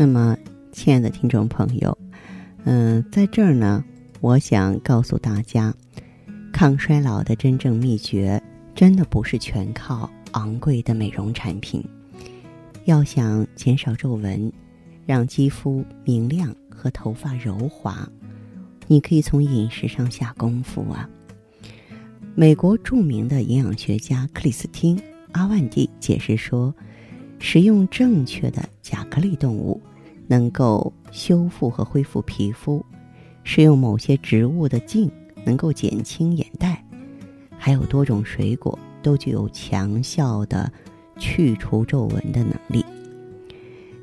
那么，亲爱的听众朋友，嗯，在这儿呢，我想告诉大家，抗衰老的真正秘诀，真的不是全靠昂贵的美容产品。要想减少皱纹，让肌肤明亮和头发柔滑，你可以从饮食上下功夫啊。美国著名的营养学家克里斯汀·阿万蒂解释说，食用正确的甲壳类动物。能够修复和恢复皮肤，使用某些植物的茎能够减轻眼袋，还有多种水果都具有强效的去除皱纹的能力。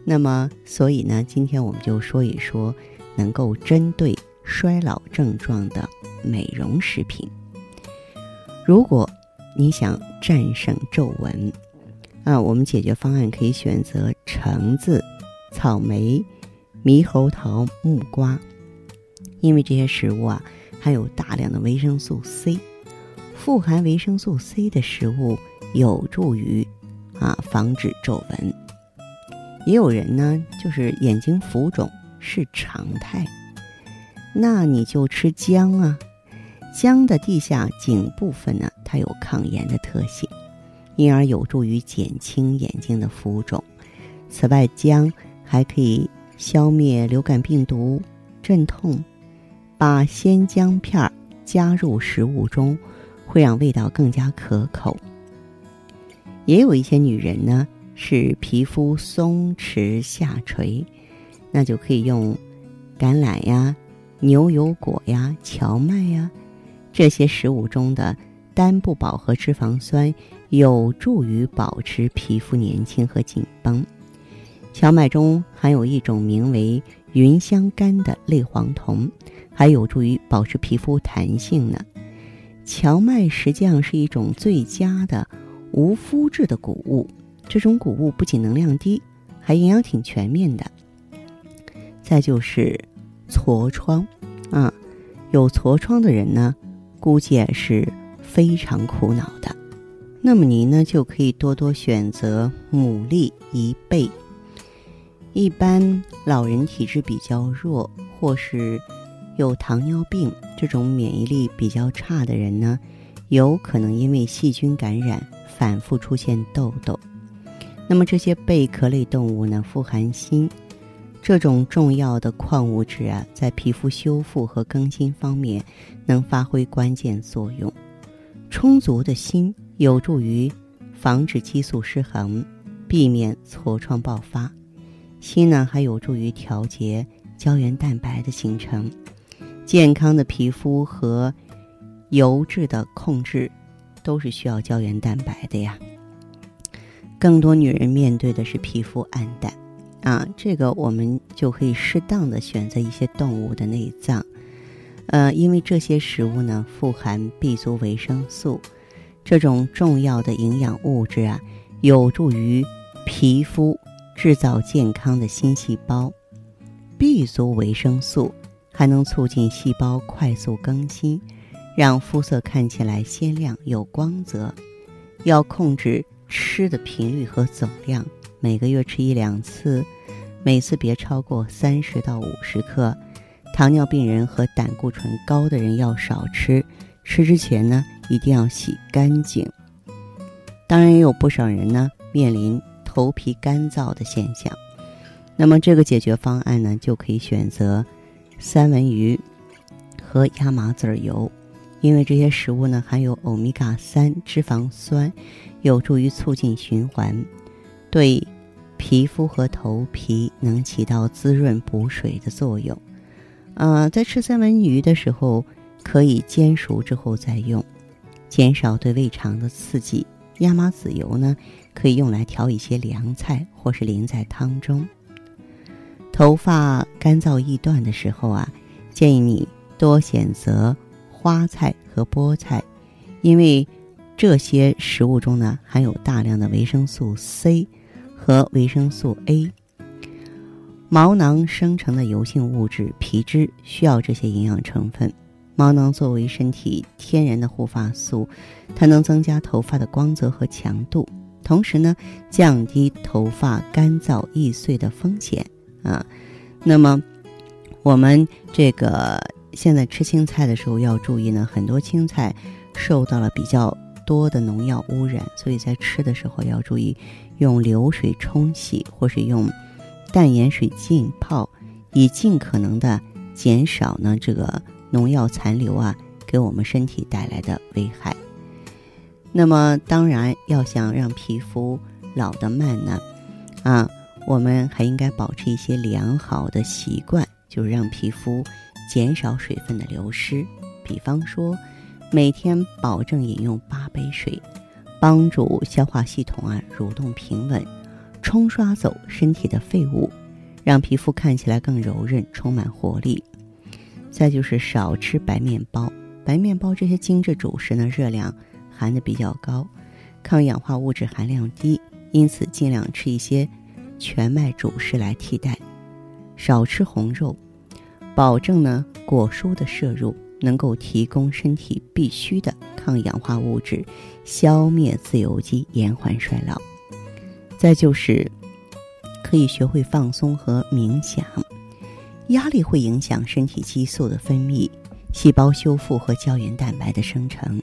那么，所以呢，今天我们就说一说能够针对衰老症状的美容食品。如果你想战胜皱纹，啊，我们解决方案可以选择橙子。草莓、猕猴桃、木瓜，因为这些食物啊含有大量的维生素 C，富含维生素 C 的食物有助于啊防止皱纹。也有人呢，就是眼睛浮肿是常态，那你就吃姜啊，姜的地下茎部分呢，它有抗炎的特性，因而有助于减轻眼睛的浮肿。此外，姜。还可以消灭流感病毒、镇痛。把鲜姜片儿加入食物中，会让味道更加可口。也有一些女人呢是皮肤松弛下垂，那就可以用橄榄呀、牛油果呀、荞麦呀这些食物中的单不饱和脂肪酸，有助于保持皮肤年轻和紧绷。荞麦中含有一种名为芸香苷的类黄酮，还有助于保持皮肤弹性呢。荞麦实际上是一种最佳的无麸质的谷物，这种谷物不仅能量低，还营养挺全面的。再就是痤疮，啊，有痤疮的人呢，估计也是非常苦恼的。那么您呢，就可以多多选择牡蛎一倍。一般老人体质比较弱，或是有糖尿病这种免疫力比较差的人呢，有可能因为细菌感染反复出现痘痘。那么这些贝壳类动物呢，富含锌，这种重要的矿物质啊，在皮肤修复和更新方面能发挥关键作用。充足的锌有助于防止激素失衡，避免痤疮爆发。锌呢，还有助于调节胶原蛋白的形成，健康的皮肤和油脂的控制，都是需要胶原蛋白的呀。更多女人面对的是皮肤暗淡，啊，这个我们就可以适当的选择一些动物的内脏，呃，因为这些食物呢富含 B 族维生素，这种重要的营养物质啊，有助于皮肤。制造健康的新细胞，B 族维生素还能促进细胞快速更新，让肤色看起来鲜亮有光泽。要控制吃的频率和总量，每个月吃一两次，每次别超过三十到五十克。糖尿病人和胆固醇高的人要少吃，吃之前呢一定要洗干净。当然，也有不少人呢面临。头皮干燥的现象，那么这个解决方案呢，就可以选择三文鱼和亚麻籽油，因为这些食物呢含有欧米伽三脂肪酸，有助于促进循环，对皮肤和头皮能起到滋润补水的作用。啊，在吃三文鱼的时候，可以煎熟之后再用，减少对胃肠的刺激。亚麻籽油呢，可以用来调一些凉菜，或是淋在汤中。头发干燥易断的时候啊，建议你多选择花菜和菠菜，因为这些食物中呢含有大量的维生素 C 和维生素 A。毛囊生成的油性物质皮脂需要这些营养成分。毛囊作为身体天然的护发素，它能增加头发的光泽和强度，同时呢，降低头发干燥易碎的风险啊。那么，我们这个现在吃青菜的时候要注意呢，很多青菜受到了比较多的农药污染，所以在吃的时候要注意用流水冲洗，或是用。淡盐水浸泡，以尽可能的减少呢这个农药残留啊给我们身体带来的危害。那么当然要想让皮肤老得慢呢，啊，我们还应该保持一些良好的习惯，就是让皮肤减少水分的流失。比方说，每天保证饮用八杯水，帮助消化系统啊蠕动平稳。冲刷走身体的废物，让皮肤看起来更柔韧、充满活力。再就是少吃白面包，白面包这些精致主食呢，热量含的比较高，抗氧化物质含量低，因此尽量吃一些全麦主食来替代。少吃红肉，保证呢果蔬的摄入能够提供身体必需的抗氧化物质，消灭自由基，延缓衰老。再就是，可以学会放松和冥想。压力会影响身体激素的分泌、细胞修复和胶原蛋白的生成，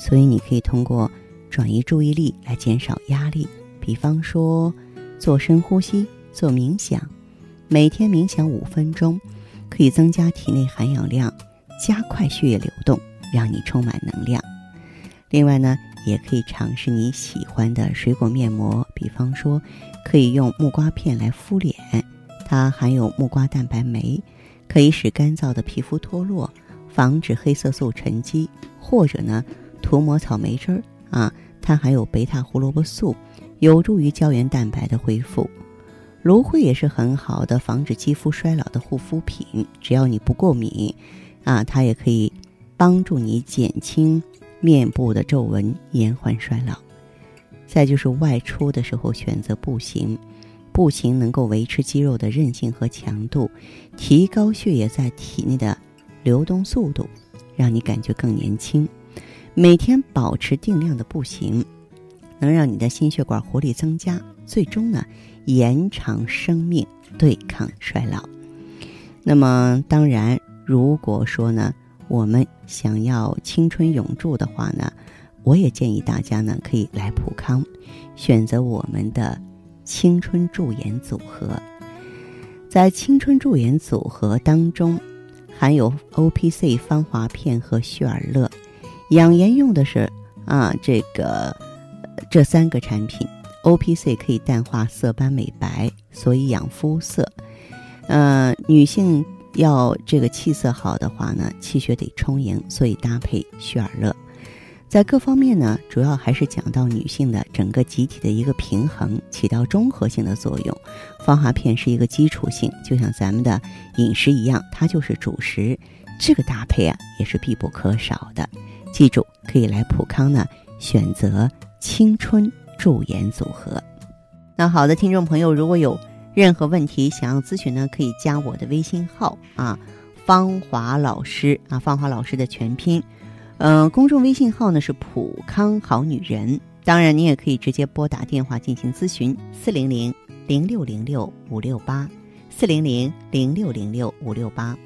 所以你可以通过转移注意力来减少压力。比方说，做深呼吸、做冥想，每天冥想五分钟，可以增加体内含氧量，加快血液流动，让你充满能量。另外呢。也可以尝试你喜欢的水果面膜，比方说，可以用木瓜片来敷脸，它含有木瓜蛋白酶，可以使干燥的皮肤脱落，防止黑色素沉积；或者呢，涂抹草莓汁儿啊，它含有贝塔胡萝卜素，有助于胶原蛋白的恢复。芦荟也是很好的防止肌肤衰老的护肤品，只要你不过敏，啊，它也可以帮助你减轻。面部的皱纹，延缓衰老。再就是外出的时候选择步行，步行能够维持肌肉的韧性和强度，提高血液在体内的流动速度，让你感觉更年轻。每天保持定量的步行，能让你的心血管活力增加，最终呢延长生命，对抗衰老。那么当然，如果说呢。我们想要青春永驻的话呢，我也建议大家呢可以来普康，选择我们的青春驻颜组合。在青春驻颜组合当中，含有 O P C 芳华片和旭尔乐。养颜用的是啊这个这三个产品。O P C 可以淡化色斑美白，所以养肤色。呃，女性。要这个气色好的话呢，气血得充盈，所以搭配旭尔乐，在各方面呢，主要还是讲到女性的整个集体的一个平衡，起到综合性的作用。芳华片是一个基础性，就像咱们的饮食一样，它就是主食，这个搭配啊也是必不可少的。记住，可以来普康呢，选择青春驻颜组合。那好的，听众朋友，如果有。任何问题想要咨询呢，可以加我的微信号啊，芳华老师啊，芳华老师的全拼，嗯，公众微信号呢是普康好女人。当然，你也可以直接拨打电话进行咨询，四零零零六零六五六八，四零零零六零六五六八。